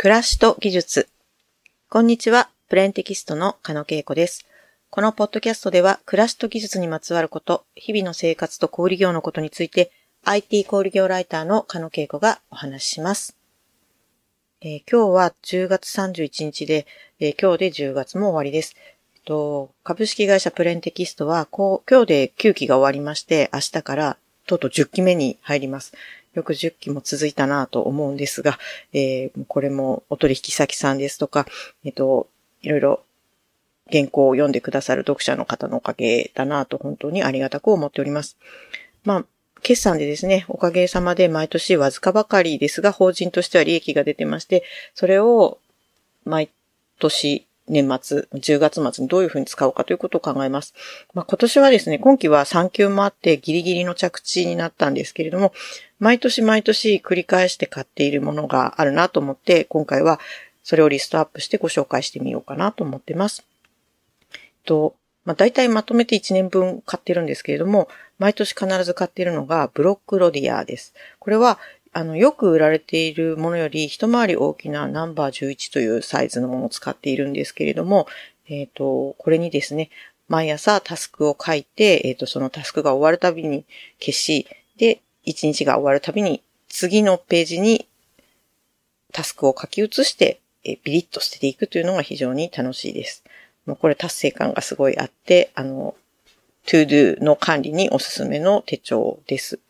暮らしと技術。こんにちは、プレーンテキストの加野恵子です。このポッドキャストでは、暮らしと技術にまつわること、日々の生活と小売業のことについて、IT 小売業ライターの加野恵子がお話しします。えー、今日は10月31日で、えー、今日で10月も終わりです。と株式会社プレーンテキストは、こう、今日で9期が終わりまして、明日からとうとう10期目に入ります。よく10期も続いたなと思うんですが、えー、これもお取引先さんですとか、えっ、ー、と、いろいろ原稿を読んでくださる読者の方のおかげだなと本当にありがたく思っております。まあ、決算でですね、おかげさまで毎年わずかばかりですが、法人としては利益が出てまして、それを毎年年末、10月末にどういうふうに使おうかということを考えます。まあ、今年はですね、今期は3級もあってギリギリの着地になったんですけれども、毎年毎年繰り返して買っているものがあるなと思って、今回はそれをリストアップしてご紹介してみようかなと思ってます。と、まあ、大体まとめて1年分買ってるんですけれども、毎年必ず買ってるのがブロックロディアです。これはあの、よく売られているものより一回り大きなナンバー11というサイズのものを使っているんですけれども、えっ、ー、と、これにですね、毎朝タスクを書いて、えっ、ー、と、そのタスクが終わるたびに消し、で、一日が終わるたびに次のページにタスクを書き写して、えビリッと捨てていくというのが非常に楽しいです。もうこれ達成感がすごいあって、あの、トゥードゥの管理におすすめの手帳です。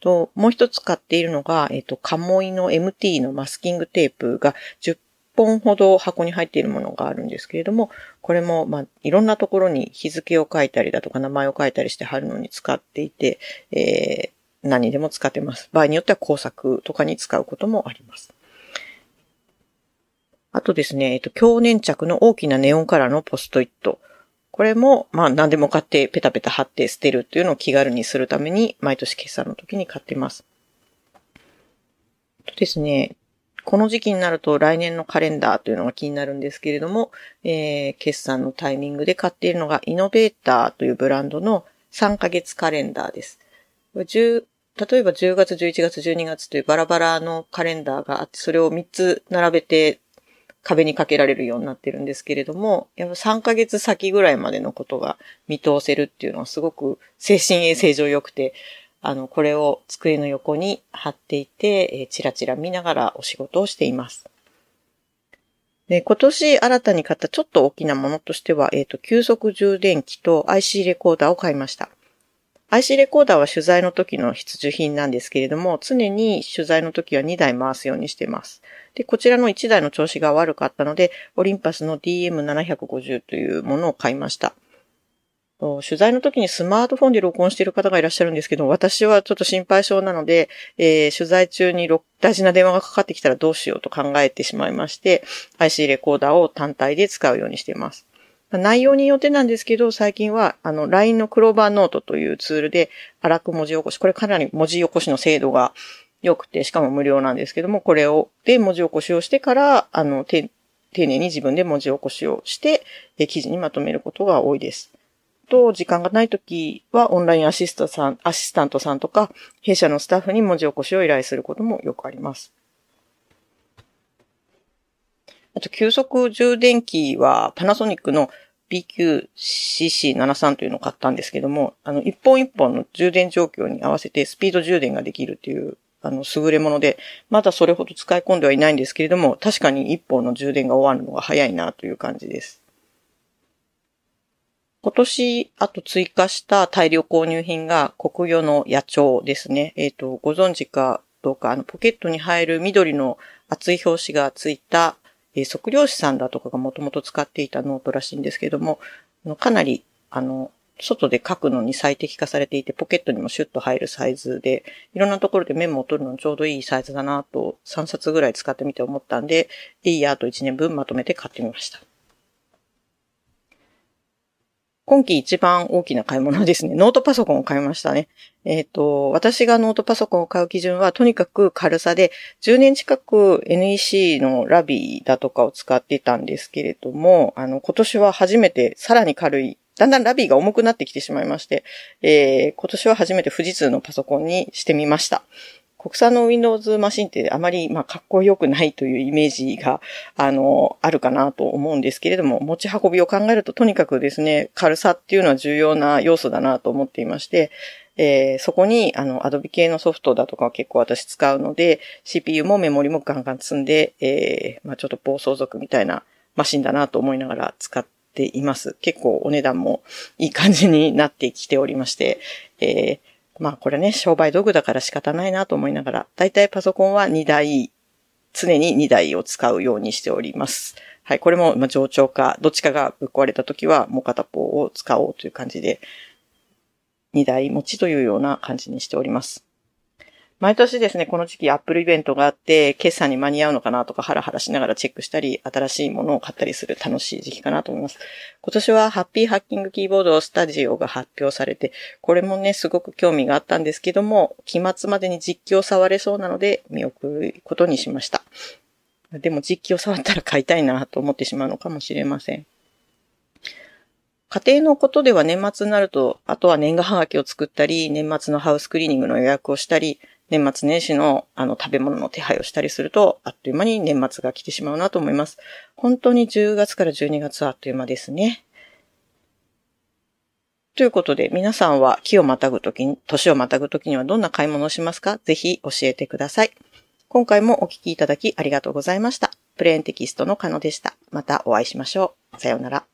と、もう一つ買っているのが、えっ、と、カモイの MT のマスキングテープが10本ほど箱に入っているものがあるんですけれども、これも、まあ、いろんなところに日付を書いたりだとか名前を書いたりして貼るのに使っていて、えー、何でも使ってます。場合によっては工作とかに使うこともあります。あとですね、えっ、と、強粘着の大きなネオンカラーのポストイット。これも、まあ何でも買ってペタペタ貼って捨てるっていうのを気軽にするために、毎年決算の時に買ってます。とですね、この時期になると来年のカレンダーというのが気になるんですけれども、えー、決算のタイミングで買っているのがイノベーターというブランドの3ヶ月カレンダーです。10例えば10月、11月、12月というバラバラのカレンダーがあって、それを3つ並べて壁にかけられるようになってるんですけれども、やっぱ3ヶ月先ぐらいまでのことが見通せるっていうのはすごく精神衛生上良くて、あの、これを机の横に貼っていて、えー、チラチラ見ながらお仕事をしています。で、今年新たに買ったちょっと大きなものとしては、えっ、ー、と、急速充電器と IC レコーダーを買いました。IC レコーダーは取材の時の必需品なんですけれども、常に取材の時は2台回すようにしています。で、こちらの1台の調子が悪かったので、オリンパスの DM750 というものを買いました。取材の時にスマートフォンで録音している方がいらっしゃるんですけど、私はちょっと心配性なので、えー、取材中に大事な電話がかかってきたらどうしようと考えてしまいまして、IC レコーダーを単体で使うようにしています。内容によってなんですけど、最近は、あの、LINE のクローバーノートというツールで、荒く文字起こし、これかなり文字起こしの精度が良くて、しかも無料なんですけども、これを、で文字起こしをしてから、あの、丁寧に自分で文字起こしをして、記事にまとめることが多いです。と、時間がないときは、オンラインアシストさん、アシスタントさんとか、弊社のスタッフに文字起こしを依頼することもよくあります。あと、急速充電器はパナソニックの BQCC73 というのを買ったんですけども、あの、一本一本の充電状況に合わせてスピード充電ができるっていう、あの、優れもので、まだそれほど使い込んではいないんですけれども、確かに一本の充電が終わるのが早いなという感じです。今年、あと追加した大量購入品が国魚の野鳥ですね。えっ、ー、と、ご存知かどうか、あの、ポケットに入る緑の厚い表紙がついたえー、測量士さんだとかがもともと使っていたノートらしいんですけども、かなり、あの、外で書くのに最適化されていて、ポケットにもシュッと入るサイズで、いろんなところでメモを取るのにちょうどいいサイズだなと、3冊ぐらい使ってみて思ったんで、いいやと1年分まとめて買ってみました。今期一番大きな買い物ですね。ノートパソコンを買いましたね。えっ、ー、と、私がノートパソコンを買う基準は、とにかく軽さで、10年近く NEC のラビーだとかを使ってたんですけれども、あの、今年は初めてさらに軽い、だんだんラビーが重くなってきてしまいまして、えー、今年は初めて富士通のパソコンにしてみました。国産の Windows マシンってあまり、まあ、かっこよくないというイメージが、あの、あるかなと思うんですけれども、持ち運びを考えるととにかくですね、軽さっていうのは重要な要素だなと思っていまして、えー、そこに、あの、Adobe 系のソフトだとかは結構私使うので、CPU もメモリもガンガン積んで、えー、まあちょっと暴走族みたいなマシンだなと思いながら使っています。結構お値段もいい感じになってきておりまして、えー、まあこれね、商売道具だから仕方ないなと思いながら、だいたいパソコンは2台、常に2台を使うようにしております。はい、これも、まあ、上長か、どっちかがぶっ壊れた時はもう片方を使おうという感じで、2台持ちというような感じにしております。毎年ですね、この時期アップルイベントがあって、決算に間に合うのかなとかハラハラしながらチェックしたり、新しいものを買ったりする楽しい時期かなと思います。今年はハッピーハッキングキーボードスタジオが発表されて、これもね、すごく興味があったんですけども、期末までに実況触れそうなので見送ることにしました。でも実況触ったら買いたいなと思ってしまうのかもしれません。家庭のことでは年末になると、あとは年賀はがきを作ったり、年末のハウスクリーニングの予約をしたり、年末年始のあの食べ物の手配をしたりすると、あっという間に年末が来てしまうなと思います。本当に10月から12月はあっという間ですね。ということで、皆さんは木をまたぐときに、年をまたぐときにはどんな買い物をしますか？ぜひ教えてください。今回もお聞きいただきありがとうございました。プレーンテキストのカノでした。またお会いしましょう。さようなら。